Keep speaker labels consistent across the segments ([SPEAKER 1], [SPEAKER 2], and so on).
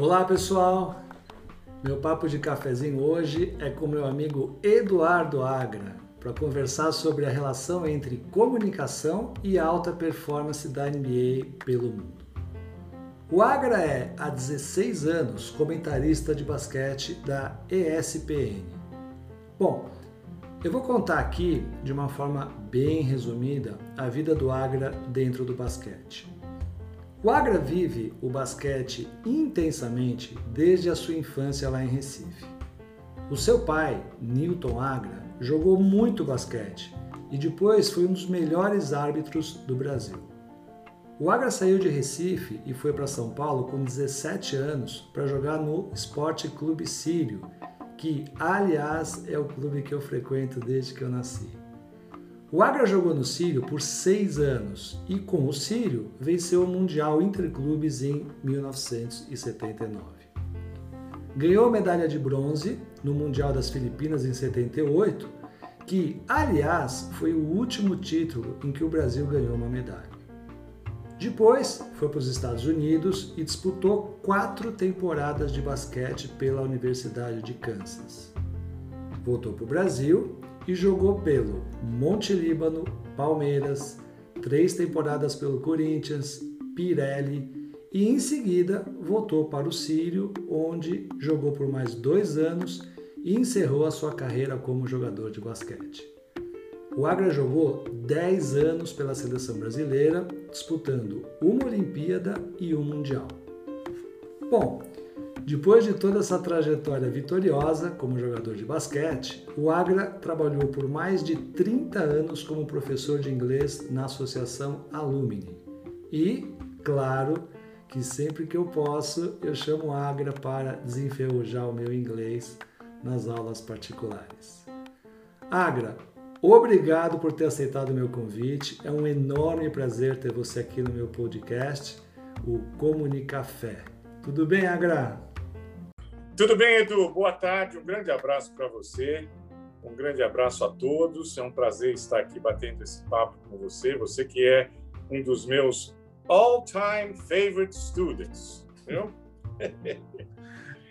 [SPEAKER 1] Olá pessoal, meu papo de cafezinho hoje é com meu amigo Eduardo Agra para conversar sobre a relação entre comunicação e alta performance da NBA pelo mundo. O Agra é, há 16 anos, comentarista de basquete da ESPN. Bom, eu vou contar aqui, de uma forma bem resumida, a vida do Agra dentro do basquete. O Agra vive o basquete intensamente desde a sua infância lá em Recife. O seu pai, Newton Agra, jogou muito basquete e depois foi um dos melhores árbitros do Brasil. O Agra saiu de Recife e foi para São Paulo com 17 anos para jogar no Esporte Clube Sírio, que, aliás, é o clube que eu frequento desde que eu nasci. O Agra jogou no Sírio por seis anos e, com o Sírio, venceu o Mundial Interclubes em 1979. Ganhou medalha de bronze no Mundial das Filipinas em 78, que, aliás, foi o último título em que o Brasil ganhou uma medalha. Depois foi para os Estados Unidos e disputou quatro temporadas de basquete pela Universidade de Kansas. Voltou para o Brasil e jogou pelo Monte Líbano, Palmeiras, três temporadas pelo Corinthians, Pirelli e em seguida voltou para o Sírio, onde jogou por mais dois anos e encerrou a sua carreira como jogador de basquete. O Agra jogou 10 anos pela seleção brasileira, disputando uma Olimpíada e um Mundial. Bom, depois de toda essa trajetória vitoriosa como jogador de basquete, o Agra trabalhou por mais de 30 anos como professor de inglês na Associação Alumni. E, claro, que sempre que eu posso, eu chamo o Agra para desenferrujar o meu inglês nas aulas particulares. Agra, obrigado por ter aceitado o meu convite. É um enorme prazer ter você aqui no meu podcast, o Comunicafé. Tudo bem, Agra?
[SPEAKER 2] Tudo bem, Edu? Boa tarde, um grande abraço para você, um grande abraço a todos. É um prazer estar aqui batendo esse papo com você, você que é um dos meus all-time favorite students, viu?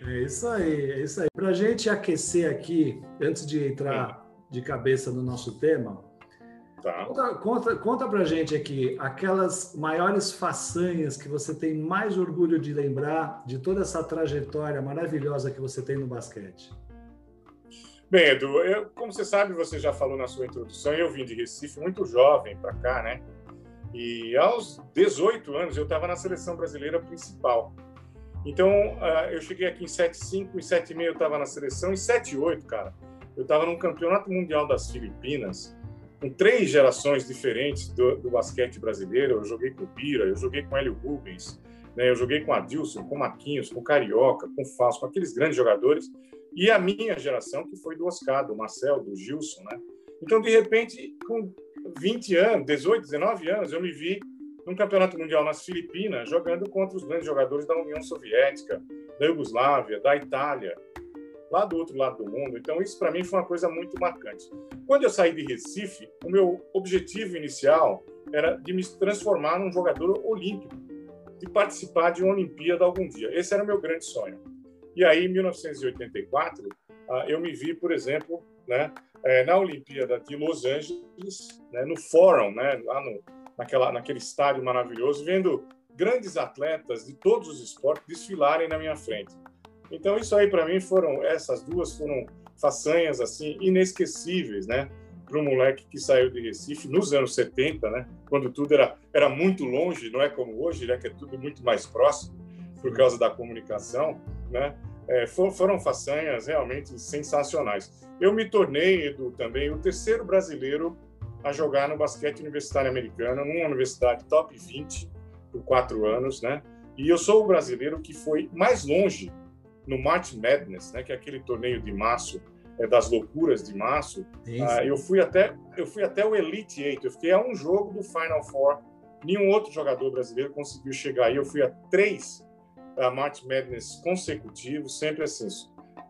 [SPEAKER 1] É isso aí, é isso aí. Para a gente aquecer aqui, antes de entrar de cabeça no nosso tema, Tá. Conta, conta, conta pra gente aqui aquelas maiores façanhas que você tem mais orgulho de lembrar de toda essa trajetória maravilhosa que você tem no basquete.
[SPEAKER 2] Bem, Edu, eu, como você sabe, você já falou na sua introdução, eu vim de Recife muito jovem para cá, né? E aos 18 anos eu estava na seleção brasileira principal. Então, uh, eu cheguei aqui em 7,5 e 7,5 eu estava na seleção, e 7,8, cara, eu estava num campeonato mundial das Filipinas, com três gerações diferentes do, do, basquete brasileiro. Eu joguei com o Bira, eu joguei com Hélio Rubens, né? eu joguei com Adilson, com Marquinhos, com Carioca, com Fausto, com aqueles grandes jogadores. E a minha geração, que foi do Oscar, do Marcel, do Gilson. Né? Então, de repente, com 20 anos, 18, 19 anos, eu me vi num campeonato mundial nas Filipinas, jogando contra os grandes jogadores da União Soviética, da Iugoslávia, da Itália lá do outro lado do mundo. Então, isso para mim foi uma coisa muito marcante. Quando eu saí de Recife, o meu objetivo inicial era de me transformar num jogador olímpico, de participar de uma Olimpíada algum dia. Esse era o meu grande sonho. E aí, em 1984, ah, eu me vi, por exemplo, né, eh, na Olimpíada de Los Angeles, né, no Fórum, né, lá no, naquela, naquele estádio maravilhoso, vendo grandes atletas de todos os esportes desfilarem na minha frente. Então isso aí para mim foram essas duas foram façanhas assim inesquecíveis, né? Para um moleque que saiu de Recife nos anos 70, né? Quando tudo era era muito longe, não é como hoje, né? Que é tudo muito mais próximo por causa da comunicação, né? É, foram façanhas realmente sensacionais. Eu me tornei, Edu, também o terceiro brasileiro a jogar no basquete universitário americano, numa universidade top 20 por quatro anos, né? E eu sou o brasileiro que foi mais longe no March Madness, né, que é aquele torneio de março, é, das loucuras de março, uh, eu fui até eu fui até o Elite Eight, eu fiquei a um jogo do Final Four. Nenhum outro jogador brasileiro conseguiu chegar aí. Eu fui a três uh, March Madness consecutivos, sempre assim,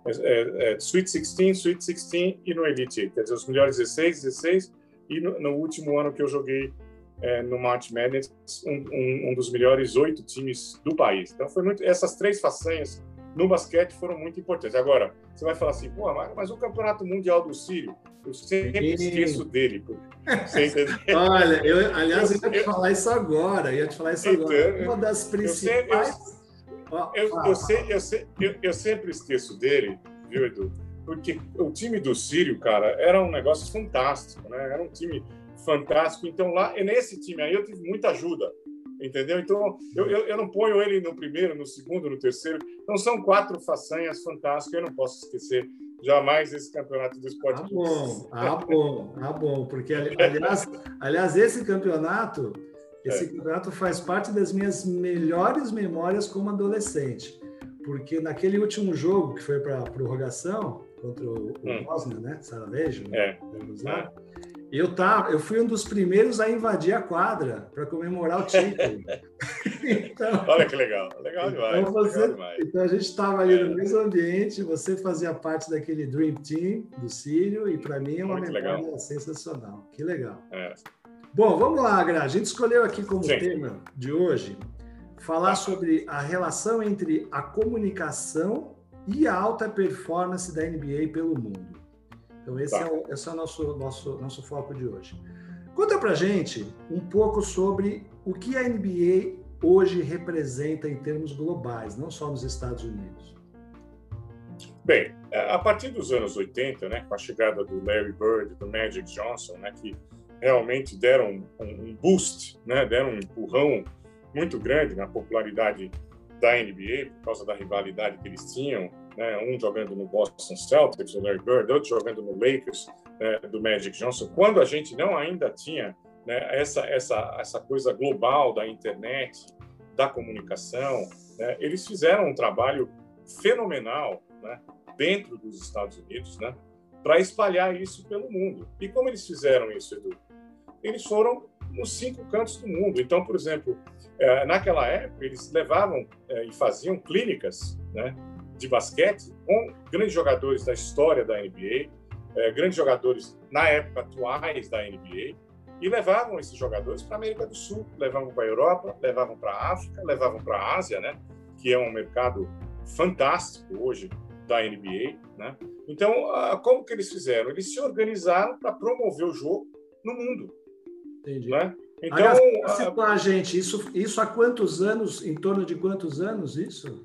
[SPEAKER 2] é, é, é, Sweet 16, Sweet 16 e no Elite Eight, quer dizer, os melhores 16, 16 e no, no último ano que eu joguei é, no March Madness um, um, um, dos melhores oito times do país. Então foi muito essas três façanhas no basquete foram muito importantes. Agora você vai falar assim, pô, mas o campeonato mundial do Sírio, eu sempre esqueço dele.
[SPEAKER 1] Olha, eu, aliás, eu ia te falar isso agora, ia te falar isso então, agora. Uma das principais.
[SPEAKER 2] Eu, eu, eu, eu, eu sempre esqueço dele, viu, Edu? Porque o time do Sírio, cara, era um negócio fantástico, né? Era um time fantástico. Então, lá, nesse time aí, eu tive muita ajuda, entendeu? Então, eu, eu, eu, não ponho ele no primeiro, no segundo, no terceiro. Então, são quatro façanhas fantásticas. Eu não posso esquecer jamais esse campeonato do esporte.
[SPEAKER 1] Ah, bom, ah, bom, ah, bom. Porque, aliás, aliás esse campeonato, esse é. campeonato faz parte das minhas melhores memórias como adolescente. Porque naquele último jogo, que foi para a prorrogação, contra o, o hum. Bosnia, né? Sarajevo,
[SPEAKER 2] é.
[SPEAKER 1] Lá. É. Eu, tá, eu fui um dos primeiros a invadir a quadra para comemorar o título.
[SPEAKER 2] então, Olha que legal, legal demais.
[SPEAKER 1] Então, você,
[SPEAKER 2] legal demais.
[SPEAKER 1] então a gente estava ali é. no mesmo ambiente, você fazia parte daquele Dream Team do Sírio, e para mim é uma Muito memória legal. sensacional. Que legal.
[SPEAKER 2] É.
[SPEAKER 1] Bom, vamos lá, Gra. A gente escolheu aqui como Sim. tema de hoje falar sobre a relação entre a comunicação e a alta performance da NBA pelo mundo. Então, esse, tá. é, o, esse é o nosso, nosso, nosso foco de hoje. Conta pra gente um pouco sobre o que a NBA hoje representa em termos globais, não só nos Estados Unidos.
[SPEAKER 2] Bem, é, a partir dos anos 80, né, com a chegada do Larry Bird, do Magic Johnson, né, que realmente deram um, um boost, né, deram um empurrão muito grande na popularidade da NBA por causa da rivalidade que eles tinham né? um jogando no Boston Celtics, o Larry Bird, outro jogando no Lakers, né? do Magic Johnson, quando a gente não ainda tinha né? essa, essa, essa coisa global da internet, da comunicação, né? eles fizeram um trabalho fenomenal né? dentro dos Estados Unidos né? para espalhar isso pelo mundo. E como eles fizeram isso, Edu? Eles foram nos cinco cantos do mundo. Então, por exemplo, eh, naquela época, eles levavam eh, e faziam clínicas né, de basquete com grandes jogadores da história da NBA, é, grandes jogadores na época atuais da NBA, e levavam esses jogadores para a América do Sul, levavam para a Europa, levavam para a África, levavam para a Ásia, né? que é um mercado fantástico hoje da NBA. Né? Então, como que eles fizeram? Eles se organizaram para promover o jogo no mundo.
[SPEAKER 1] Entendi. Né? Então, Aliás, a... gente, isso, isso há quantos anos, em torno de quantos anos isso?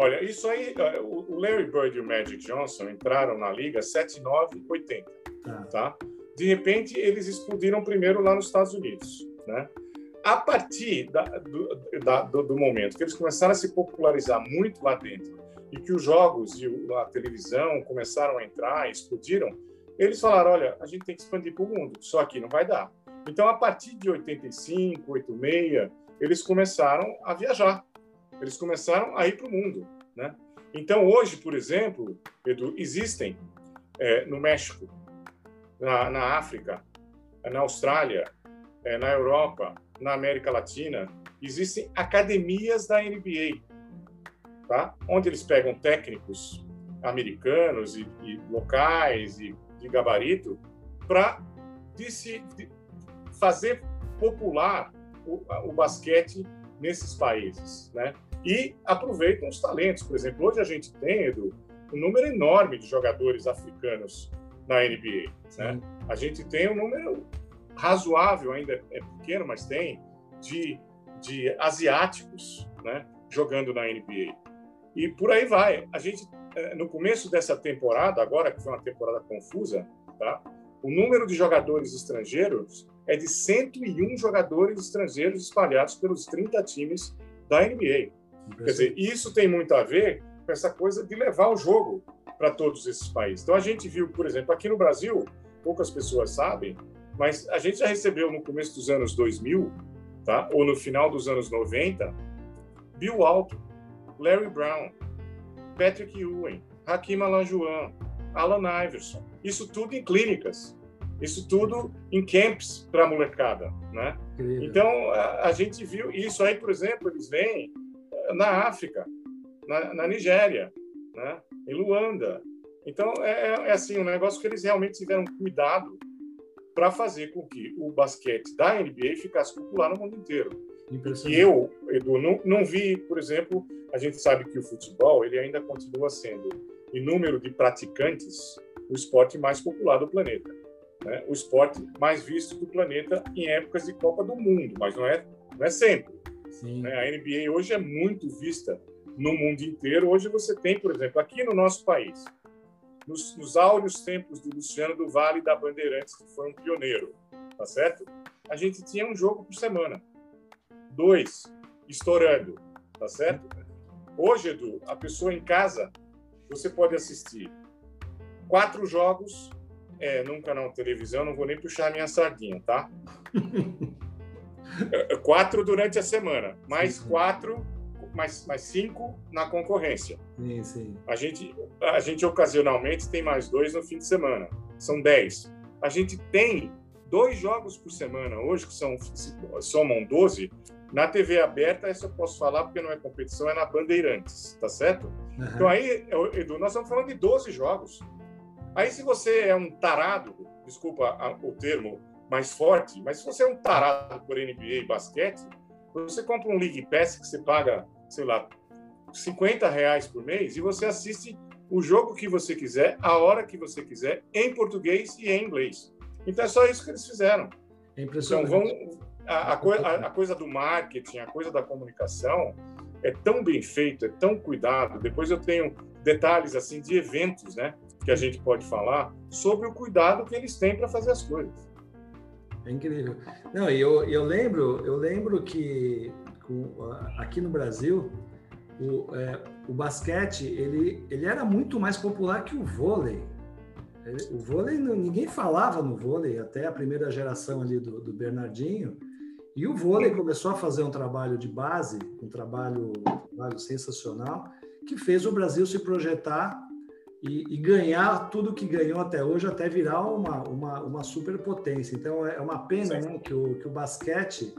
[SPEAKER 2] Olha, isso aí, o Larry Bird e o Magic Johnson entraram na liga 79 80, ah. tá? De repente, eles explodiram primeiro lá nos Estados Unidos, né? A partir da, do, da, do, do, momento que eles começaram a se popularizar muito lá dentro e que os jogos e a televisão começaram a entrar, explodiram, eles falaram, olha, a gente tem que expandir para o mundo, só aqui não vai dar. Então, a partir de 85, 86, eles começaram a viajar eles começaram a ir para o mundo. Né? Então, hoje, por exemplo, Edu, existem é, no México, na, na África, na Austrália, é, na Europa, na América Latina, existem academias da NBA, tá? onde eles pegam técnicos americanos e, e locais e de gabarito para fazer popular o, o basquete nesses países, né? E aproveitam os talentos. Por exemplo, hoje a gente tem, Edu, um número enorme de jogadores africanos na NBA. Né? A gente tem um número razoável, ainda é pequeno, mas tem, de, de asiáticos né? jogando na NBA. E por aí vai. A gente, é, no começo dessa temporada, agora que foi uma temporada confusa, tá? o número de jogadores estrangeiros é de 101 jogadores estrangeiros espalhados pelos 30 times da NBA. Quer dizer, isso tem muito a ver com essa coisa de levar o jogo para todos esses países. Então, a gente viu, por exemplo, aqui no Brasil, poucas pessoas sabem, mas a gente já recebeu no começo dos anos 2000, tá? ou no final dos anos 90, Bill Walton, Larry Brown, Patrick Ewing, Hakim Olajuwon, Alan Iverson. Isso tudo em clínicas. Isso tudo em camps para molecada, né? Então, a, a, gente viu isso aí, por exemplo, eles vêm na África, na, na Nigéria, né? em Luanda. Então, é, é, é, assim, um negócio que eles realmente tiveram cuidado para fazer com que o basquete da NBA ficasse popular no mundo inteiro. E eu, Edu, não, não vi, por exemplo, a gente sabe que o futebol ele ainda continua sendo, em número de praticantes, o esporte mais popular do planeta. Né? O esporte mais visto do planeta em épocas de Copa do Mundo, mas não é, não é sempre. Né? A NBA hoje é muito vista no mundo inteiro. Hoje você tem, por exemplo, aqui no nosso país, nos, nos áureos tempos do Luciano do Vale da Bandeirantes, que foi um pioneiro, tá certo? A gente tinha um jogo por semana, dois, estourando, tá certo? Hoje, Edu, a pessoa em casa, você pode assistir quatro jogos é, num canal de televisão, não vou nem puxar a minha sardinha, tá? É, quatro durante a semana, mais quatro mais, mais cinco na concorrência.
[SPEAKER 1] Sim, sim.
[SPEAKER 2] A gente, a gente ocasionalmente tem mais dois no fim de semana. São dez. A gente tem dois jogos por semana hoje, que são, somam 12. Na TV aberta, essa eu posso falar porque não é competição, é na Bandeirantes, tá certo? Uhum. Então aí, Edu, nós estamos falando de 12 jogos. Aí se você é um tarado, desculpa o termo mais forte, mas se você é um tarado por NBA e basquete, você compra um League Pass que você paga sei lá, 50 reais por mês e você assiste o jogo que você quiser, a hora que você quiser, em português e em inglês. Então é só isso que eles fizeram.
[SPEAKER 1] É impressionante.
[SPEAKER 2] Então, vão, a, a, a, a coisa do marketing, a coisa da comunicação é tão bem feito, é tão cuidado. Depois eu tenho detalhes assim de eventos, né, que a gente pode falar sobre o cuidado que eles têm para fazer as coisas.
[SPEAKER 1] É incrível. Não, eu, eu lembro, eu lembro que aqui no Brasil, o, é, o basquete ele, ele era muito mais popular que o vôlei. O vôlei, ninguém falava no vôlei, até a primeira geração ali do, do Bernardinho. E o vôlei começou a fazer um trabalho de base, um trabalho, um trabalho sensacional, que fez o Brasil se projetar e, e, ganhar tudo que ganhou até hoje, até virar uma, uma, uma superpotência. Então é uma pena né, que, o, que o basquete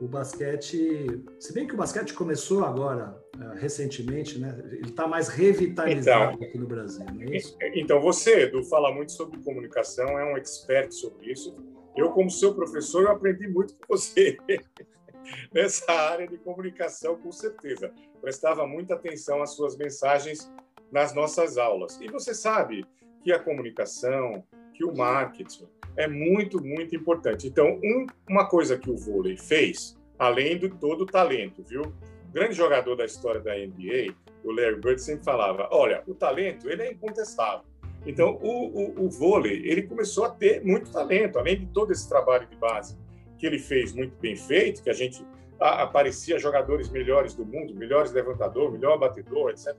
[SPEAKER 1] o basquete, se bem que o basquete começou agora, uh, recentemente, né? Ele está mais revitalizado então, aqui no Brasil, não é isso?
[SPEAKER 2] Então, você, Edu, fala muito sobre comunicação, é um expert sobre isso. Eu, como seu professor, eu aprendi muito com você nessa área de comunicação, com certeza. Prestava muita atenção às suas mensagens nas nossas aulas. E você sabe que a comunicação, que o marketing, é muito, muito importante. Então, um, uma coisa que o vôlei fez, além de todo o talento, viu? O grande jogador da história da NBA, o Larry Bird, sempre falava: olha, o talento ele é incontestável. Então, o, o, o vôlei ele começou a ter muito talento, além de todo esse trabalho de base que ele fez muito bem feito, que a gente aparecia jogadores melhores do mundo, melhores levantador, melhor batedor, etc.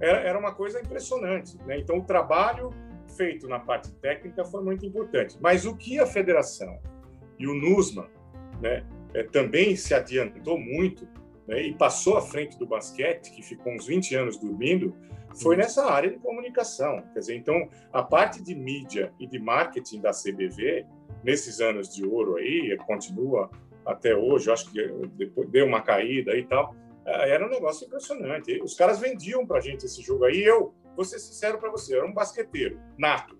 [SPEAKER 2] Era, era uma coisa impressionante. Né? Então, o trabalho feito na parte técnica foi muito importante. Mas o que a federação e o NUSMA né, é, também se adiantou muito né, e passou à frente do basquete, que ficou uns 20 anos dormindo, foi nessa área de comunicação. Quer dizer, então, a parte de mídia e de marketing da CBV, nesses anos de ouro aí, continua até hoje, acho que depois deu uma caída e tal, era um negócio impressionante. Os caras vendiam para a gente esse jogo aí. Eu, vou ser sincero para você, era um basqueteiro nato.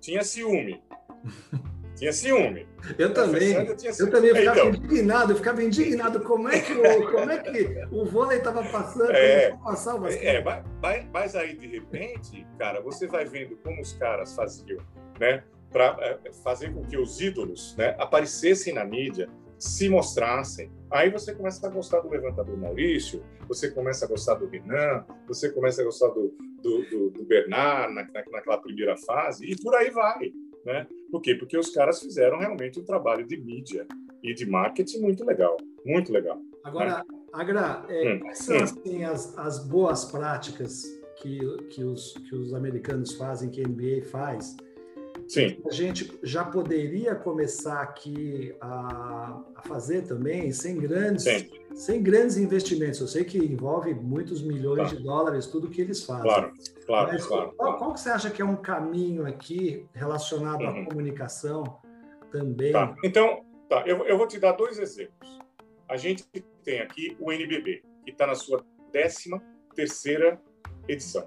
[SPEAKER 2] Tinha ciúme. Tinha ciúme.
[SPEAKER 1] Eu também. Eu, eu também ficava então, indignado, eu ficava indignado. Como é que o, como é que o vôlei estava passando?
[SPEAKER 2] É, passar o basquete? É, mas, mas aí, de repente, cara, você vai vendo como os caras faziam, né? Para é, fazer com que os ídolos né, aparecessem na mídia, se mostrassem. Aí você começa a gostar do levantador Maurício, você começa a gostar do Renan, você começa a gostar do, do, do, do Bernard na, naquela primeira fase, e por aí vai. Né? Por quê? Porque os caras fizeram realmente um trabalho de mídia e de marketing muito legal, muito legal.
[SPEAKER 1] Agora, né? Agra, é, hum, quais são assim, as, as boas práticas que, que, os, que os americanos fazem, que a NBA faz,
[SPEAKER 2] Sim.
[SPEAKER 1] A gente já poderia começar aqui a, a fazer também sem grandes, sem grandes investimentos. Eu sei que envolve muitos milhões claro. de dólares tudo que eles fazem.
[SPEAKER 2] Claro, claro,
[SPEAKER 1] Mas
[SPEAKER 2] claro.
[SPEAKER 1] Qual, qual você acha que é um caminho aqui relacionado uhum. à comunicação também?
[SPEAKER 2] Tá. Então, tá. Eu, eu vou te dar dois exemplos. A gente tem aqui o NBB, que está na sua décima terceira edição.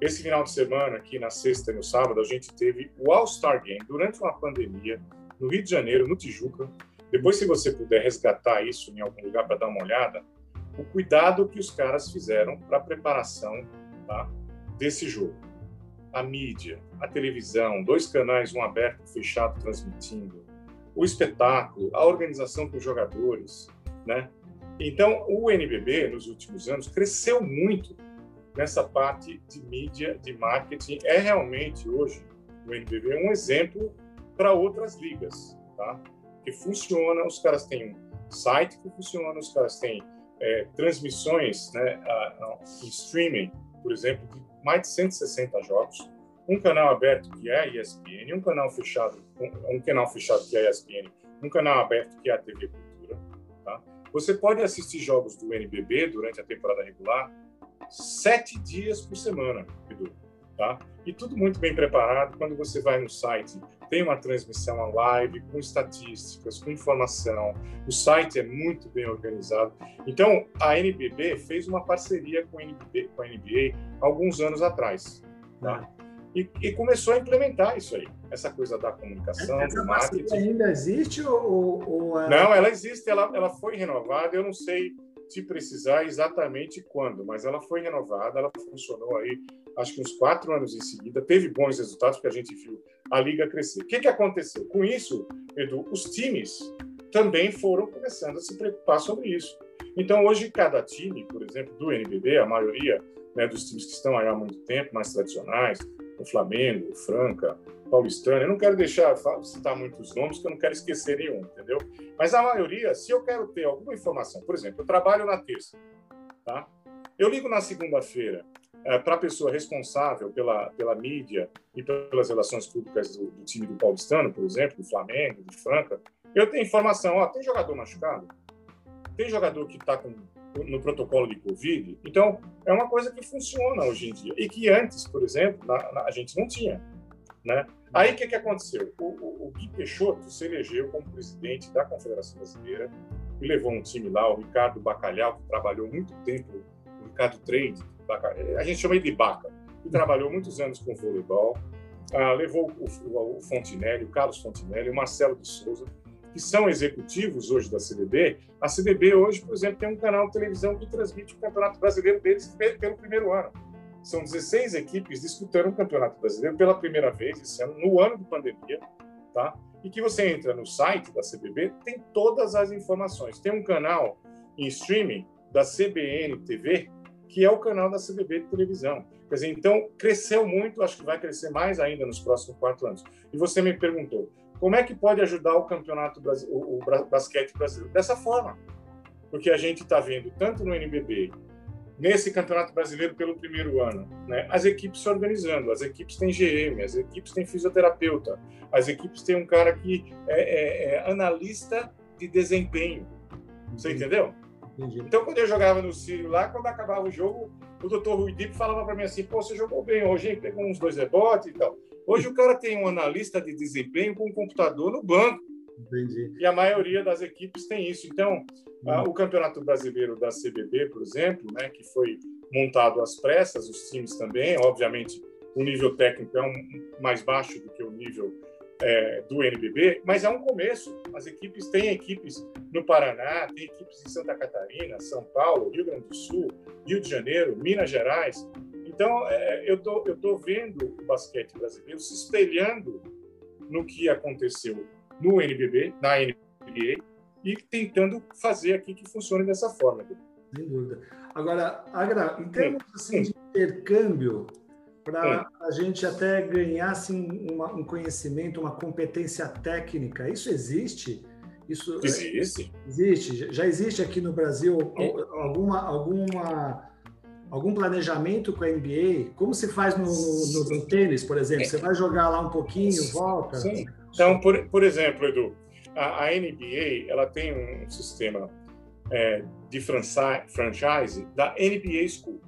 [SPEAKER 2] Esse final de semana, aqui na sexta e no sábado, a gente teve o All-Star Game durante uma pandemia, no Rio de Janeiro, no Tijuca. Depois, se você puder resgatar isso em algum lugar para dar uma olhada, o cuidado que os caras fizeram para a preparação tá, desse jogo. A mídia, a televisão, dois canais, um aberto e fechado transmitindo, o espetáculo, a organização com os jogadores, né? Então, o NBB, nos últimos anos, cresceu muito nessa parte de mídia, de marketing. É realmente, hoje, o NBB um exemplo para outras ligas, tá? Que funciona, os caras têm um site que funciona, os caras têm é, transmissões né, em streaming, por exemplo, de mais de 160 jogos, um canal aberto que é a ESPN, um canal fechado, um, um canal fechado que é a ESPN, um canal aberto que é a TV Cultura. Tá? Você pode assistir jogos do NBB durante a temporada regular sete dias por semana, Edu. Tá? E tudo muito bem preparado. Quando você vai no site, tem uma transmissão live com estatísticas, com informação. O site é muito bem organizado. Então, a NBB fez uma parceria com a, NBB, com a NBA alguns anos atrás. Tá? E, e, começou a implementar isso aí, essa coisa da comunicação, essa do marketing.
[SPEAKER 1] ainda existe ou, ou
[SPEAKER 2] ela... Não, ela existe, ela, ela foi renovada. Eu não sei te precisar exatamente quando, mas ela foi renovada, ela funcionou aí, acho que uns quatro anos em seguida, teve bons resultados, porque a gente viu a liga crescer. O que, que aconteceu? Com isso, Edu, os times também foram começando a se preocupar sobre isso. Então, hoje, cada time, por exemplo, do NBB, a maioria né, dos times que estão aí há muito tempo, mais tradicionais, o Flamengo, o Franca, Paulistano. Eu não quero deixar citar muitos nomes, que eu não quero esquecer nenhum, entendeu? Mas a maioria, se eu quero ter alguma informação, por exemplo, eu trabalho na terça, tá? Eu ligo na segunda-feira é, para a pessoa responsável pela, pela mídia e pelas relações públicas do, do, time do Paulistano, por exemplo, do Flamengo, do Franca. Eu tenho informação, ó, tem jogador machucado? Tem jogador que está no protocolo de Covid? Então, é uma coisa que funciona hoje em dia e que antes, por exemplo, na, na, a gente não tinha. Né? Aí o que, que aconteceu? O, o, o Gui Peixoto se elegeu como presidente da Confederação Brasileira e levou um time lá, o Ricardo Bacalhau, que trabalhou muito tempo, o Ricardo Trade, a gente chama ele de Baca, que trabalhou muitos anos com voleibol, ah, levou o, o, Fontinelli, o Carlos Fontinelli, o Marcelo de Souza, que são executivos hoje da CBB. A CBB hoje, por exemplo, tem um canal de televisão que transmite o Campeonato Brasileiro deles pelo primeiro ano. São 16 equipes disputando o Campeonato Brasileiro pela primeira vez esse ano, no ano de pandemia, tá? E que você entra no site da CBB, tem todas as informações. Tem um canal em streaming da CBN TV, que é o canal da CBB de televisão. Quer dizer, então, cresceu muito, acho que vai crescer mais ainda nos próximos quatro anos. E você me perguntou, como é que pode ajudar o campeonato o, o basquete brasileiro? Dessa forma. Porque a gente está vendo, tanto no NBB nesse Campeonato Brasileiro pelo primeiro ano. Né? As equipes se organizando, as equipes têm GM, as equipes têm fisioterapeuta, as equipes têm um cara que é, é, é analista de desempenho. Você Entendi. entendeu? Entendi. Então, quando eu jogava no Sírio lá, quando acabava o jogo, o doutor Rui Dip falava para mim assim: pô, você jogou bem hoje, pegou uns dois rebotes e tal. Hoje o cara tem um analista de desempenho com um computador no banco Entendi. E a maioria das equipes tem isso. Então, hum. o Campeonato Brasileiro da CBB, por exemplo, né, que foi montado às pressas, os times também, obviamente, o nível técnico é um, mais baixo do que o nível é, do NBB, mas é um começo. As equipes têm equipes no Paraná, tem equipes em Santa Catarina, São Paulo, Rio Grande do Sul, Rio de Janeiro, Minas Gerais. Então, é, eu tô, eu tô vendo o basquete brasileiro se espelhando no que aconteceu no NBB, na NBA, e tentando fazer aqui que funcione dessa forma.
[SPEAKER 1] Sem dúvida. Agora, Agra, em termos assim, de intercâmbio, para a gente até ganhar assim, uma, um conhecimento, uma competência técnica, isso existe?
[SPEAKER 2] Isso existe.
[SPEAKER 1] É, existe. Já existe aqui no Brasil alguma, alguma, algum planejamento com a NBA? Como se faz no, no, no tênis, por exemplo? Você vai jogar lá um pouquinho, volta?
[SPEAKER 2] Sim. Então, por, por exemplo, Edu, a, a NBA ela tem um sistema é, de franchise da NBA School,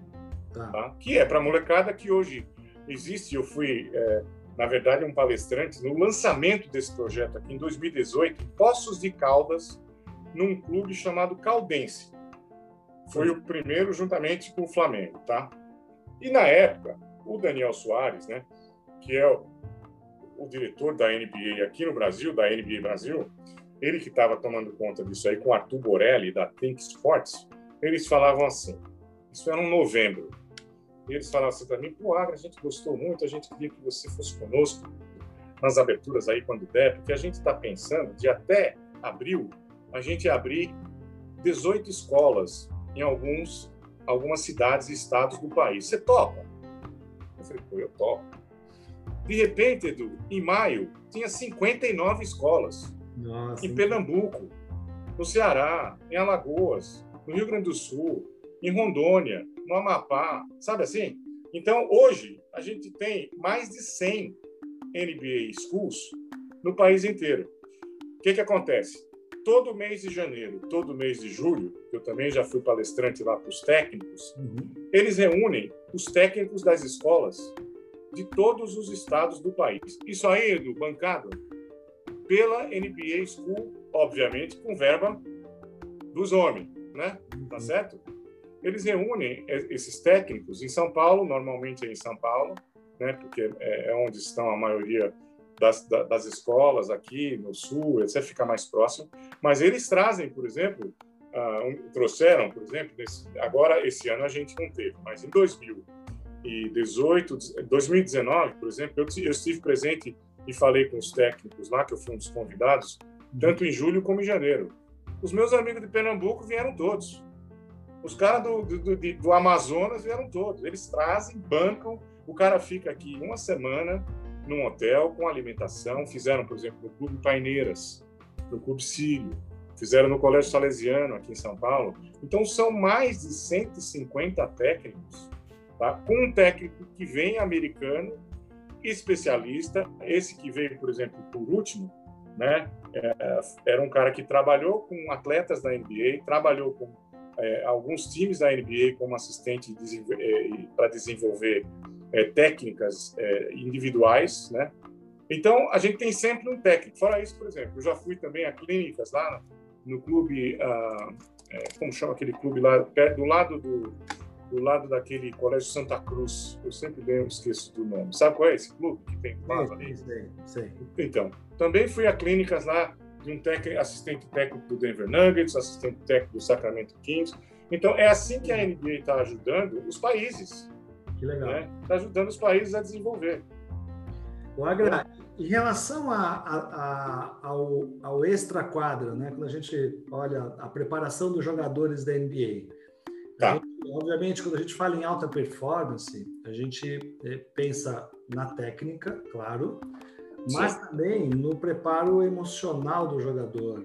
[SPEAKER 2] tá. Tá? que é para molecada que hoje existe. Eu fui, é, na verdade, um palestrante no lançamento desse projeto aqui em 2018, em Poços de Caldas, num clube chamado Caldense. Foi o primeiro juntamente com o Flamengo, tá? E na época, o Daniel Soares, né, que é o o diretor da NBA aqui no Brasil, da NBA Brasil, ele que estava tomando conta disso aí com Arthur Borelli, da Think Sports, eles falavam assim, isso era em novembro, eles falavam assim para mim, pô, Agra, a gente gostou muito, a gente queria que você fosse conosco nas aberturas aí quando der, porque a gente está pensando de até abril a gente abrir 18 escolas em alguns, algumas cidades e estados do país. Você topa? Eu falei, pô, eu topo. De repente, Edu, em maio, tinha 59 escolas. Nossa, em Pernambuco, no Ceará, em Alagoas, no Rio Grande do Sul, em Rondônia, no Amapá, sabe assim? Então, hoje, a gente tem mais de 100 NBA Schools no país inteiro. O que, que acontece? Todo mês de janeiro, todo mês de julho, eu também já fui palestrante lá para os técnicos, uhum. eles reúnem os técnicos das escolas de todos os estados do país. Isso aí, Edu, bancado pela NBA School, obviamente, com verba dos homens, né? Tá uhum. certo? Eles reúnem esses técnicos em São Paulo, normalmente é em São Paulo, né? Porque é, é onde estão a maioria das, das escolas aqui no sul, etc. Fica mais próximo. Mas eles trazem, por exemplo, uh, trouxeram, por exemplo, nesse, agora esse ano a gente não teve, mas em 2018, 2019, por exemplo, eu, eu estive presente e falei com os técnicos lá, que eu fui um dos convidados, tanto em julho como em janeiro. Os meus amigos de Pernambuco vieram todos. Os caras do, do, do, do Amazonas vieram todos. Eles trazem, bancam, o cara fica aqui uma semana num hotel com alimentação. Fizeram, por exemplo, no Clube Paineiras, no Clube Cílio, fizeram no Colégio Salesiano, aqui em São Paulo. Então, são mais de 150 técnicos, tá? com um técnico que vem americano especialista. Esse que veio, por exemplo, por último, né, é, era um cara que trabalhou com atletas da NBA, trabalhou com é, alguns times da NBA como assistente é, para desenvolver é, técnicas é, individuais, né? Então a gente tem sempre um técnico. Fora isso, por exemplo, eu já fui também a clínicas lá no clube, ah, é, como chama aquele clube lá, do lado do do lado daquele Colégio Santa Cruz. Eu sempre lembro, esqueço do nome. Sabe qual é esse clube que tem do lado ali? Sei, sei. Então, também fui a clínicas lá de um técnico, assistente técnico do Denver Nuggets, assistente técnico do Sacramento Kings. Então, é assim que a NBA está ajudando os países.
[SPEAKER 1] Que legal. Está
[SPEAKER 2] né? Tá ajudando os países a desenvolver.
[SPEAKER 1] O Agra, em relação a, a, a, ao, ao extra-quadra, né? quando a gente olha a preparação dos jogadores da NBA, Tá. Gente, obviamente, quando a gente fala em alta performance, a gente eh, pensa na técnica, claro, mas Sim. também no preparo emocional do jogador.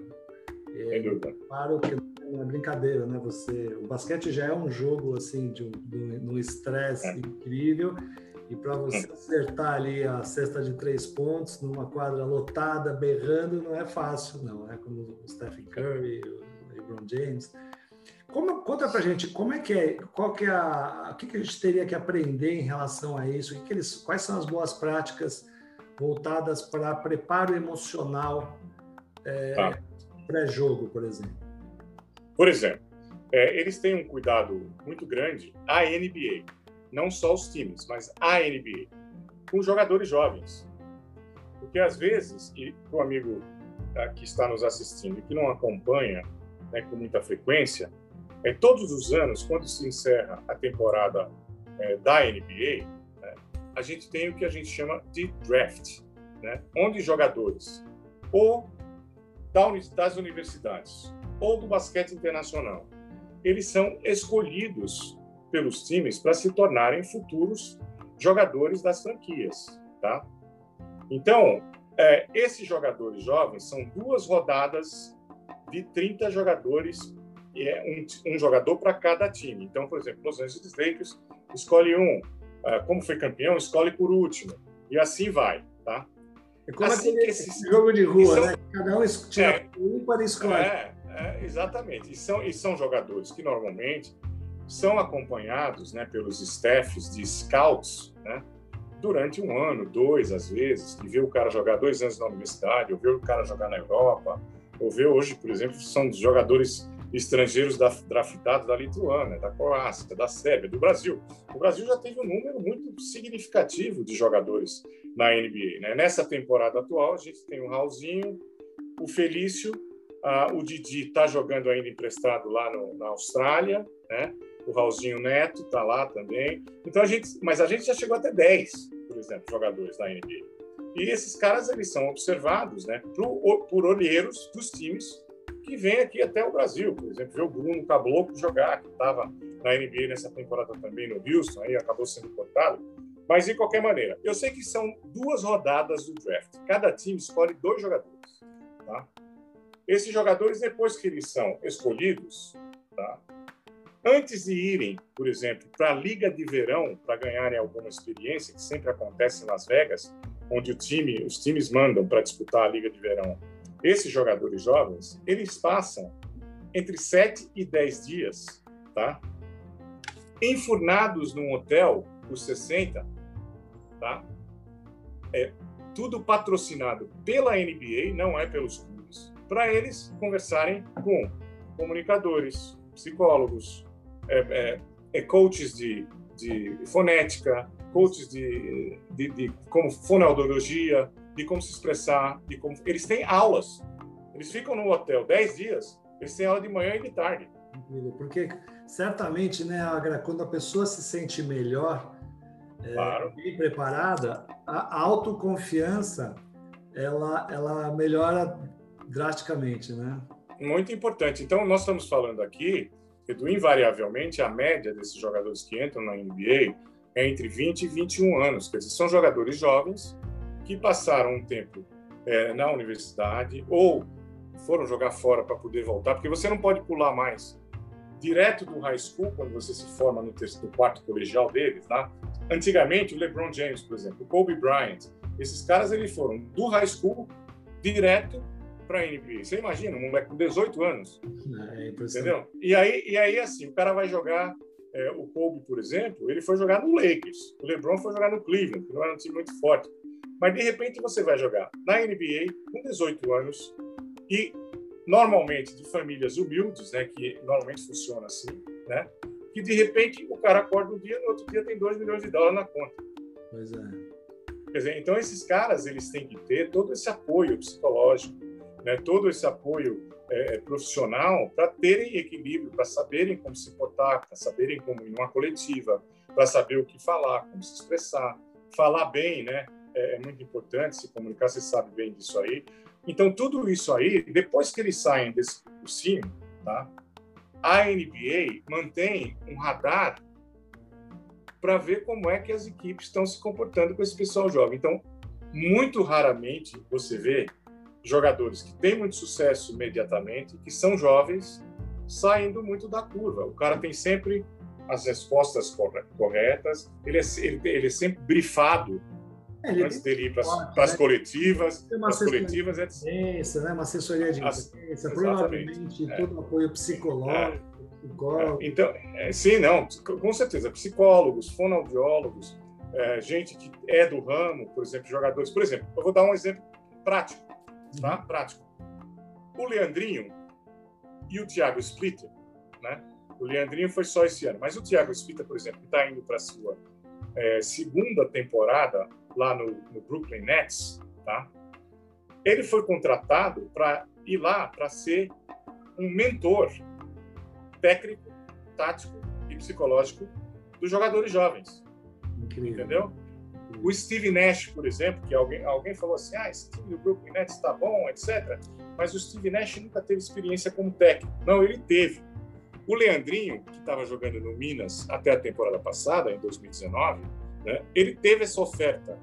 [SPEAKER 2] É,
[SPEAKER 1] preparo que é brincadeira, né? Você, o basquete já é um jogo assim de um, um estresse é. incrível e para você hum. acertar ali a cesta de três pontos numa quadra lotada, berrando, não é fácil, não. É como o Stephen Curry, o LeBron James. Como, conta pra gente como é que é, qual que é a, o que, que a gente teria que aprender em relação a isso, o que, que eles, quais são as boas práticas voltadas para preparo emocional é, ah. pré-jogo, por exemplo?
[SPEAKER 2] Por exemplo, é, eles têm um cuidado muito grande, a NBA, não só os times, mas a NBA, com jogadores jovens. Porque às vezes, e para o amigo ah, que está nos assistindo e que não acompanha né, com muita frequência, é, todos os anos, quando se encerra a temporada é, da NBA, né, a gente tem o que a gente chama de draft, né, onde jogadores ou das universidades ou do basquete internacional, eles são escolhidos pelos times para se tornarem futuros jogadores das franquias, tá? Então, é, esses jogadores jovens são duas rodadas de 30 jogadores é um, um jogador para cada time. Então, por exemplo, Los Angeles Lakers escolhe um, uh, como foi campeão, escolhe por último, e assim vai, tá?
[SPEAKER 1] É como assim aquele, que esse jogo de rua, são, né? Cada um tira é, um para escolher.
[SPEAKER 2] É, é, exatamente. E são, e são jogadores que normalmente são acompanhados né, pelos staffs de scouts, né? Durante um ano, dois, às vezes, e ver o cara jogar dois anos na universidade, ou ver o cara jogar na Europa, ou ver hoje, por exemplo, são jogadores estrangeiros da, draftados da Lituânia, da Croácia, da Sérvia, do Brasil. O Brasil já teve um número muito significativo de jogadores na NBA. Né? Nessa temporada atual, a gente tem o Raulzinho, o Felício, ah, o Didi está jogando ainda emprestado lá no, na Austrália, né? o Raulzinho Neto está lá também. Então a gente, mas a gente já chegou até 10, por exemplo, jogadores da NBA. E esses caras eles são observados, né, por, por olheiros dos times que vêm aqui até o Brasil. Por exemplo, o Bruno Caboclo jogar, que estava na NBA nessa temporada também no Houston, aí acabou sendo cortado. Mas, de qualquer maneira, eu sei que são duas rodadas do draft. Cada time escolhe dois jogadores. Tá? Esses jogadores, depois que eles são escolhidos, tá? antes de irem, por exemplo, para a Liga de Verão, para ganharem alguma experiência, que sempre acontece em Las Vegas, onde o time, os times mandam para disputar a Liga de Verão esses jogadores jovens, eles passam entre 7 e 10 dias, tá? Enfurnados num hotel por 60, tá? É tudo patrocinado pela NBA, não é pelos clubes, para eles conversarem com comunicadores, psicólogos, é, é, é coaches de, de fonética, coaches de, de, de como fonoaudiologia, de como se expressar, de como eles têm aulas. Eles ficam no hotel 10 dias, eles têm aula de manhã e de tarde.
[SPEAKER 1] Porque certamente, né, Agra, quando a pessoa se sente melhor, é, claro. bem preparada, a autoconfiança ela, ela melhora drasticamente, né?
[SPEAKER 2] Muito importante. Então, nós estamos falando aqui, Edu, invariavelmente, a média desses jogadores que entram na NBA é entre 20 e 21 anos. Quer dizer, são jogadores jovens que passaram um tempo é, na universidade ou foram jogar fora para poder voltar, porque você não pode pular mais direto do high school, quando você se forma no, terceiro, quarto colegial deles, tá? Antigamente, o LeBron James, por exemplo, o Kobe Bryant, esses caras eles foram do high school direto para a NBA. Você imagina, um moleque com 18 anos. É, entendeu? E aí, e aí, assim, o cara vai jogar é, o Kobe, por exemplo, ele foi jogar no Lakers. O LeBron foi jogar no Cleveland, que não era um time muito forte. Mas, de repente, você vai jogar na NBA com 18 anos e, normalmente, de famílias humildes, né, que normalmente funciona assim, né, que, de repente, o cara acorda um dia e no outro dia tem 2 milhões de dólares na conta.
[SPEAKER 1] Pois é.
[SPEAKER 2] Quer dizer, então, esses caras, eles têm que ter todo esse apoio psicológico, né, todo esse apoio é, é, profissional para terem equilíbrio, para saberem como se portar, para saberem como ir numa coletiva, para saber o que falar, como se expressar, falar bem, né? É, é, muito importante se comunicar, você sabe bem disso aí. Então, tudo isso aí, depois que eles saem desse cursinho, tá? a NBA mantém um radar para ver como é que as equipes estão se comportando com esse pessoal jovem. Então, muito raramente você vê jogadores que têm muito sucesso imediatamente, que são jovens, saindo muito da curva. O cara tem sempre as respostas corretas, ele é, ele, ele é sempre brifado é, antes dele ir para as né? coletivas, as coletivas
[SPEAKER 1] é de... né? uma assessoria de imprensa, provavelmente é. todo apoio psicológico,
[SPEAKER 2] é. Então, é, sim, não, com certeza, psicólogos, fonoaudiólogos, é, gente que é do ramo, por exemplo, jogadores, por exemplo, eu vou dar um exemplo prático tá? Uhum. Prático. O Leandrinho e o Thiago Splitter, né? O Leandrinho foi só esse ano, mas o Thiago Splitter, por exemplo, está indo para a sua é, segunda temporada lá no, no, Brooklyn Nets, tá? Ele foi contratado para ir lá para ser um mentor técnico, tático e psicológico dos jogadores jovens. Incrível. Entendeu? O Steve Nash, por exemplo, que alguém, alguém falou assim, ah, esse time do Brooklyn Nets está bom, etc. Mas o Steve Nash nunca teve experiência como técnico. Não, ele teve. O Leandrinho, que estava jogando no Minas até a temporada passada, em 2019, né, ele teve essa oferta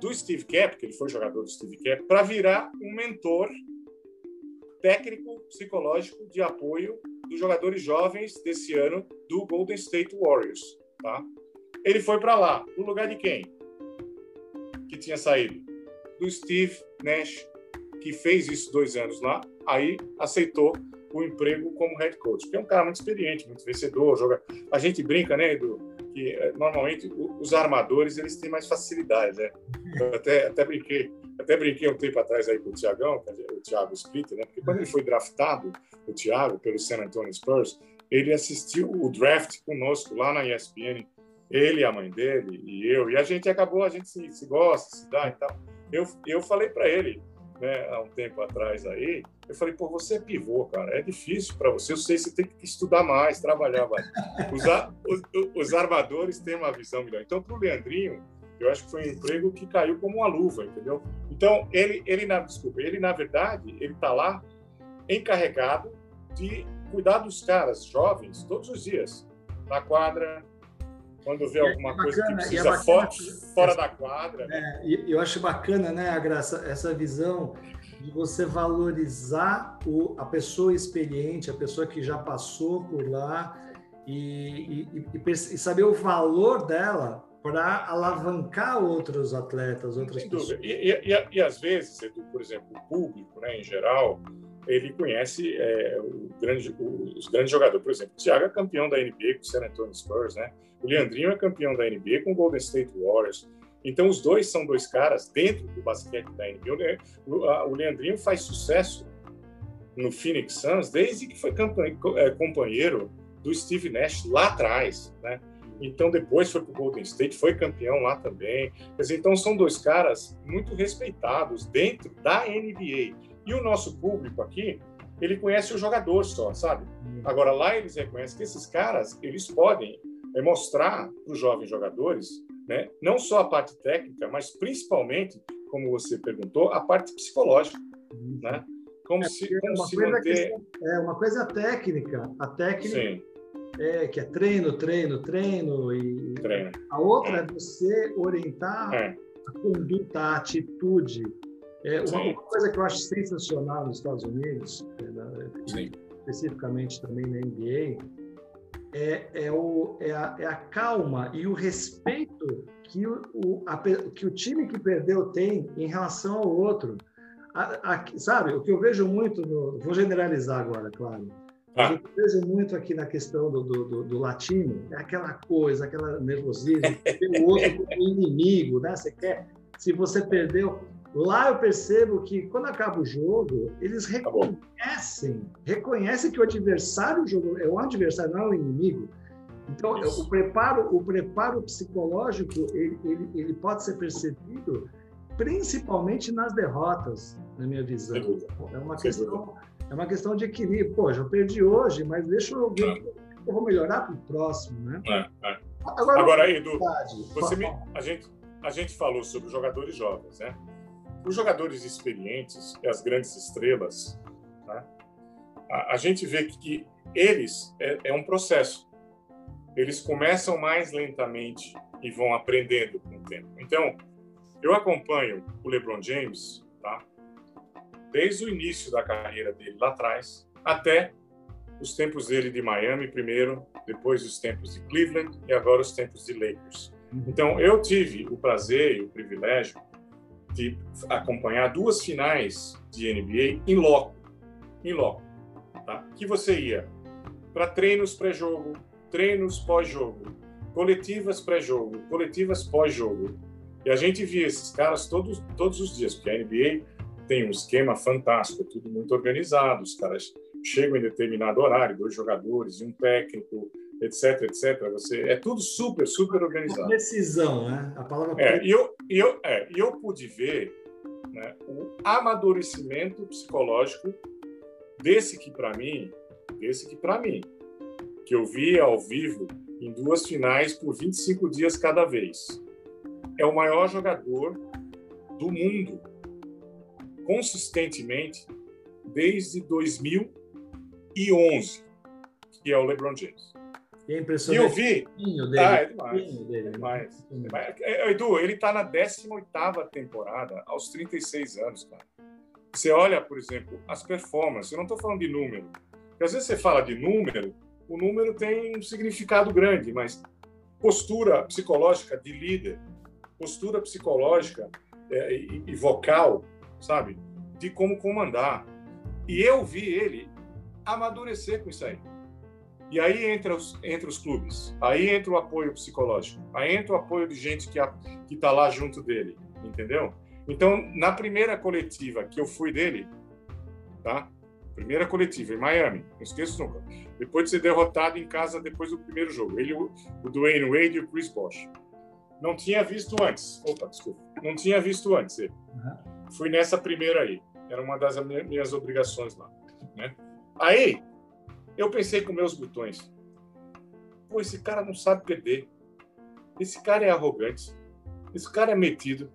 [SPEAKER 2] do Steve Kerr, porque ele foi jogador do Steve Kerr, para virar um mentor técnico psicológico de apoio dos jogadores jovens desse ano do Golden State Warriors. Tá? Ele foi para lá, no lugar de quem? Que tinha saído do Steve Nash, que fez isso dois anos lá, aí aceitou o emprego como head coach, que é um cara muito experiente, muito vencedor, joga. A gente brinca, né, Edu, que eh, normalmente os armadores eles têm mais facilidade, né? Eu até até brinquei, até brinquei um tempo atrás aí com o Thiagão, o Thiago Splitter, né? Porque quando ele foi draftado, o Thiago, pelo San Antonio Spurs, ele assistiu o draft conosco lá na ESPN, ele, a mãe dele e eu, e a gente acabou, a gente se, se gosta, se dá e tal. Eu, eu falei para ele, né, há um tempo atrás aí, eu falei, pô, você é pivô, cara, é difícil para você, eu sei, você tem que estudar mais, trabalhar mais. Os, os, os armadores têm uma visão melhor. Então, para o Leandrinho, eu acho que foi um emprego que caiu como uma luva, entendeu? Então, ele, ele na, desculpa, ele, na verdade, ele está lá encarregado de cuidar dos caras jovens todos os dias, na quadra, quando vê é alguma é coisa que é precisa é fora, fora da quadra.
[SPEAKER 1] Né? É, eu acho bacana, né, a graça, essa visão de você valorizar o, a pessoa experiente, a pessoa que já passou por lá e, e, e, e saber o valor dela para alavancar outros atletas, outras Sem pessoas.
[SPEAKER 2] E, e, e, às vezes, Edu, por exemplo, o público, né, em geral, ele conhece é, grande, os grandes jogadores. Por exemplo, o Thiago é campeão da NBA com o San Antonio Spurs, né? O Leandrinho é campeão da NBA com o Golden State Warriors. Então, os dois são dois caras dentro do basquete da NBA. O Leandrinho faz sucesso no Phoenix Suns desde que foi é, companheiro do Steve Nash lá atrás, né? Então, depois foi para o Golden State, foi campeão lá também. Quer dizer, então, são dois caras muito respeitados dentro da NBA. E o nosso público aqui, ele conhece o jogador só, sabe? Agora, lá eles reconhecem que esses caras, eles podem é, mostrar para os jovens jogadores, né, não só a parte técnica, mas principalmente, como você perguntou, a parte psicológica, né? Como é, se, como se manter...
[SPEAKER 1] É uma coisa técnica. A técnica Sim é, que é treino, treino, treino. E treino. A outra é, é você orientar é. a conduta, a atitude. É, uma, uma, coisa que eu acho sensacional nos Estados Unidos, é, especificamente também na NBA, é, é, o, é, a, é a calma e o respeito que o, o, a, que o time que perdeu tem em relação ao outro. A, sabe, o que eu vejo muito, no, vou generalizar agora, claro, ah. Eu vejo muito aqui na questão do, do, do, do latino, é aquela coisa, aquela nervosismo, o outro como inimigo, né? Você quer, se você perdeu, lá eu percebo que quando acaba o jogo, eles reconhecem, reconhecem que o adversário é o adversário, não é o inimigo. Então, Isso. o preparo, o preparo psicológico, ele, ele, ele pode ser percebido principalmente nas derrotas, na minha visão. É uma questão é uma questão de equilíbrio. Poxa, eu perdi hoje, mas deixa eu ver eu vou melhorar para o próximo, né?
[SPEAKER 2] É, é. Agora, Agora Edu, você me, a, gente, a gente falou sobre jogadores jovens, né? Os jogadores experientes e as grandes estrelas, né? a, a gente vê que eles é, é um processo. Eles começam mais lentamente e vão aprendendo com o tempo. Então, eu acompanho o LeBron James, tá? desde o início da carreira dele lá atrás até os tempos dele de Miami primeiro, depois os tempos de Cleveland e agora os tempos de Lakers. Então eu tive o prazer e o privilégio de acompanhar duas finais de NBA em loco, em loco, tá? Que você ia para treinos pré-jogo, treinos pós-jogo, coletivas pré-jogo, coletivas pós-jogo. E a gente via esses caras todos todos os dias, porque a NBA tem um esquema fantástico, é tudo muito organizado, os caras chegam em determinado horário, dois jogadores e um técnico, etc, etc. Você é tudo super, super organizado.
[SPEAKER 1] Precisão, né? A palavra.
[SPEAKER 2] É, e eu, eu, é, eu pude ver né, o amadurecimento psicológico desse que para mim, desse que para mim, que eu vi ao vivo em duas finais por 25 dias cada vez. É o maior jogador do mundo consistentemente desde 2011, que é o LeBron James.
[SPEAKER 1] E é impressionante.
[SPEAKER 2] E eu vi. Dele, ah, é demais. Dele, demais. Né? demais. É, Edu, ele está na 18 temporada, aos 36 anos, cara. Você olha, por exemplo, as performances. Eu não estou falando de número. Porque às vezes você fala de número, o número tem um significado grande, mas postura psicológica de líder, postura psicológica é, e, e vocal, sabe? De como comandar. E eu vi ele amadurecer com isso aí. E aí entra os, entra os clubes, aí entra o apoio psicológico, aí entra o apoio de gente que está lá junto dele, entendeu? Então, na primeira coletiva que eu fui dele, tá? Primeira coletiva em Miami, não esqueço nunca. Depois de ser derrotado em casa depois do primeiro jogo, ele, o, o Dwayne Wade e o Chris Bosh. Não tinha visto antes. Opa, desculpa. Não tinha visto antes ele. Uhum. Fui nessa primeira aí. Era uma das minhas obrigações lá, né? Aí, eu pensei com meus botões. Pô, esse cara não sabe perder. Esse cara é arrogante. Esse cara é metido.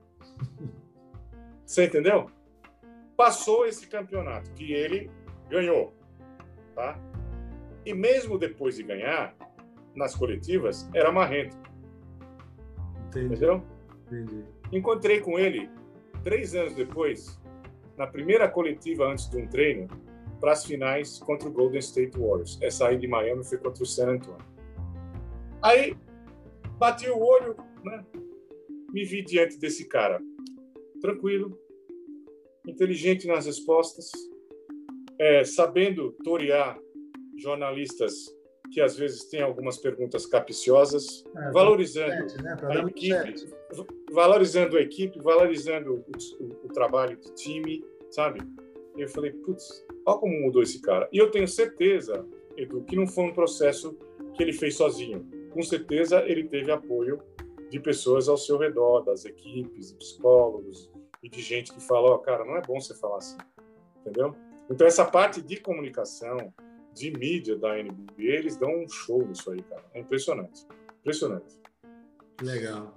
[SPEAKER 2] Você entendeu? Passou esse campeonato que ele ganhou, tá? E mesmo depois de ganhar, nas coletivas, era marrento. Entendi. Entendeu? Entendi. Encontrei com ele três anos depois, na primeira coletiva antes de um treino, para as finais contra o Golden State Warriors. Essa aí de Miami foi contra o San Antonio. Aí, bati o olho, né? me vi diante desse cara, tranquilo, inteligente nas respostas, é, sabendo torear jornalistas que às vezes têm algumas perguntas capciosas, é, valorizando né? a equipe, valorizando a equipe, valorizando o, o, o, trabalho do time, sabe? E eu falei, putz, olha como mudou esse cara. E eu tenho certeza, Edu, que não foi um processo que ele fez sozinho. Com certeza ele teve apoio de pessoas ao seu redor, das equipes, de psicólogos e de gente que fala, ó, oh, cara, não é bom você falar assim, entendeu? Então essa parte de comunicação, de mídia da NBA, eles dão um show nisso aí, cara. É impressionante. Impressionante.
[SPEAKER 1] Legal.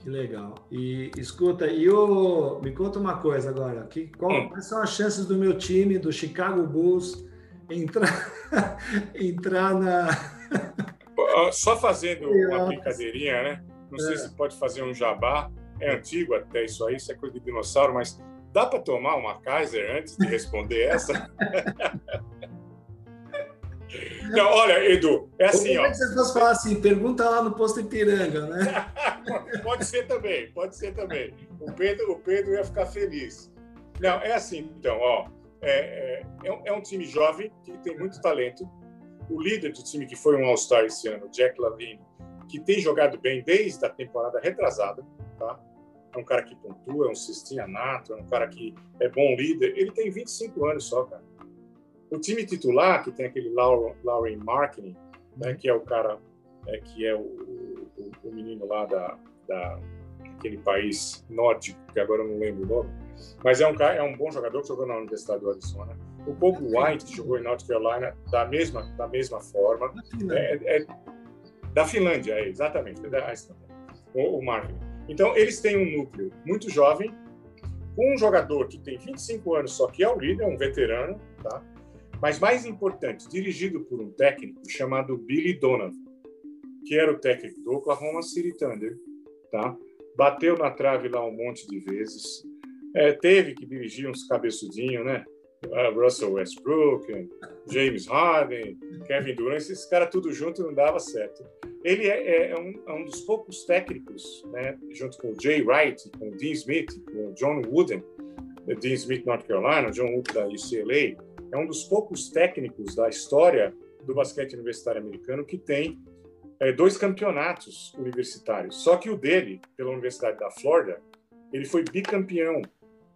[SPEAKER 1] Que legal. E escuta, e o, me conta uma coisa agora. Que, qual, hum. Quais são as chances do meu time, do Chicago Bulls, entrar, entrar na.
[SPEAKER 2] Só fazendo uma brincadeirinha, né? Não é. sei se pode fazer um jabá. É antigo até isso aí, isso é coisa de dinossauro, mas dá para tomar uma Kaiser antes de responder essa? Não, olha, Edu, é assim,
[SPEAKER 1] Como
[SPEAKER 2] ó.
[SPEAKER 1] É que você fosse falar assim, pergunta lá no posto Ipiranga, né?
[SPEAKER 2] pode ser também, pode ser também. O Pedro, o Pedro ia ficar feliz. Não, é assim, então, ó. É, é, é um é time jovem que tem muito talento. O líder do time que foi um All-Star esse ano, Jack Lavine, que tem jogado bem desde a temporada retrasada, tá? É um cara que pontua, é um cestinha nato, é um cara que é bom líder. Ele tem 25 anos só, cara. O time titular, que tem aquele Lauren Marketing, né, que é o cara é, que é o, o, o, menino lá da, da aquele país nórdico, que agora eu não lembro o nome, mas é um cara, é um bom jogador que jogou na Universidade do Arizona. O Bob White, que jogou em North Carolina, da mesma, da mesma forma. É, é, da Finlândia, é, exatamente. É da, o, o Marvin. Então, eles têm um núcleo muito jovem, com um jogador que tem 25 anos, só que é o líder, um veterano, tá? Mas mais importante, dirigido por um técnico chamado Billy Donovan, que era o técnico do Oklahoma City Thunder, tá? Bateu na trave lá um monte de vezes, é, teve que dirigir uns cabeçudinhos, né? Uh, Russell Westbrook, James Harden, Kevin Durant, esses caras tudo junto não dava certo. Ele é, é, é, um, é, um, dos poucos técnicos, né, junto com o Jay Wright, com o Dean Smith, com o John Wooden, Dean Smith, North Carolina, John Wooden da UCLA, é um dos poucos técnicos da história do basquete universitário americano que tem é, dois campeonatos universitários. Só que o dele, pela Universidade da Flórida, ele foi bicampeão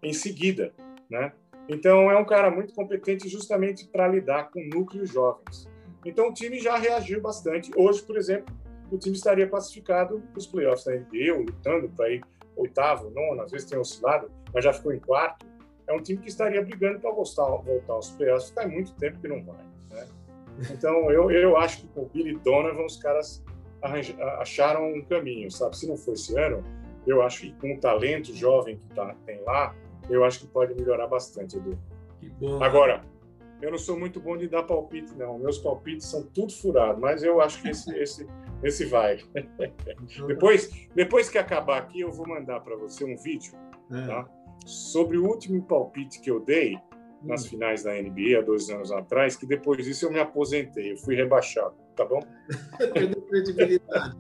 [SPEAKER 2] em seguida, né? Então é um cara muito competente justamente para lidar com núcleos jovens. Então o time já reagiu bastante. Hoje, por exemplo, o time estaria classificado para os playoffs da NBA, lutando para ir oitavo, nono, às vezes tem oscilado, mas já ficou em quarto é um time que estaria brigando para voltar, voltar aos playoffs. Faz muito tempo que não vai. Né? Então, eu, eu acho que com o Billy Donovan os caras acharam um caminho, sabe? Se não for esse ano, eu acho que com o talento jovem que tá, tem lá, eu acho que pode melhorar bastante, Edu. Agora, eu não sou muito bom de dar palpite, não. Meus palpites são tudo furados, mas eu acho que esse, esse, esse vai. Depois, depois que acabar aqui, eu vou mandar para você um vídeo, é. tá? Sobre o último palpite que eu dei nas hum. finais da NBA há dois anos atrás, que depois disso eu me aposentei, eu fui rebaixado, tá bom? Perdeu credibilidade.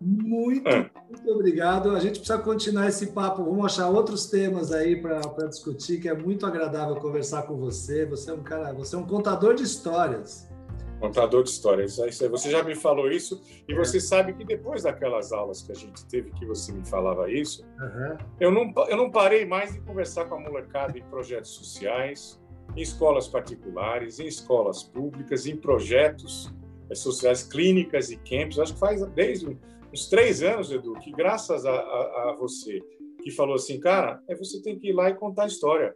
[SPEAKER 1] muito, é. muito obrigado. A gente precisa continuar esse papo. Vamos achar outros temas aí para discutir, que é muito agradável conversar com você. Você é um cara, você é um contador de histórias.
[SPEAKER 2] Contador de histórias. Você já me falou isso e é. você sabe que depois daquelas aulas que a gente teve, que você me falava isso, uhum. eu, não, eu não parei mais de conversar com a molecada em projetos sociais, em escolas particulares, em escolas públicas, em projetos eh, sociais, clínicas e campos. Acho que faz desde uns três anos, Edu, que graças a, a, a você, que falou assim, cara, é você tem que ir lá e contar a história.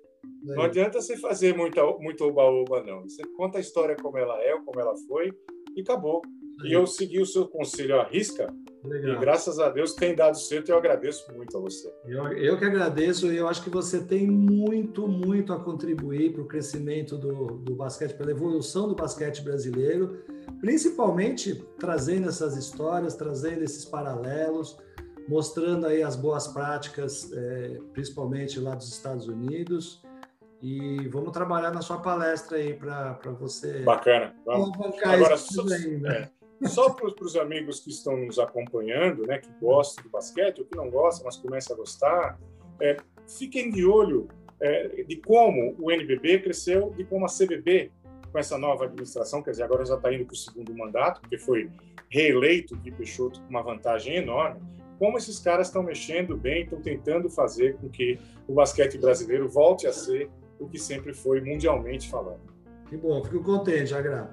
[SPEAKER 2] É. Não adianta você fazer muito, muito oba-oba, não. Você conta a história como ela é, como ela foi, e acabou. É. E eu segui o seu conselho à risca, Legal. e graças a Deus tem dado certo e eu agradeço muito a você.
[SPEAKER 1] Eu, eu que agradeço e eu acho que você tem muito, muito a contribuir para o crescimento do, do basquete, para a evolução do basquete brasileiro, principalmente trazendo essas histórias, trazendo esses paralelos, mostrando aí as boas práticas, é, principalmente lá dos Estados Unidos. E vamos trabalhar na sua palestra aí para você.
[SPEAKER 2] Bacana. Vamos. Agora, só, é, só para os amigos que estão nos acompanhando, né, que gostam do basquete ou que não gostam, mas começam a gostar, é, fiquem de olho é, de como o NBB cresceu, de como a CBB, com essa nova administração, quer dizer, agora já está indo para o segundo mandato, porque foi reeleito o Gui Peixoto com uma vantagem enorme, como esses caras estão mexendo bem, estão tentando fazer com que o basquete brasileiro volte a ser o que sempre foi mundialmente falando.
[SPEAKER 1] Que bom, fico contente, Agra.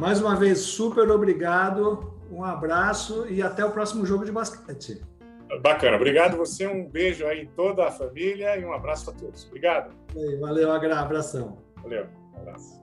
[SPEAKER 1] Mais uma vez, super obrigado, um abraço e até o próximo jogo de basquete.
[SPEAKER 2] Bacana, obrigado você, um beijo aí em toda a família e um abraço a todos. Obrigado.
[SPEAKER 1] Valeu, Agra, abração.
[SPEAKER 2] Valeu, um abraço.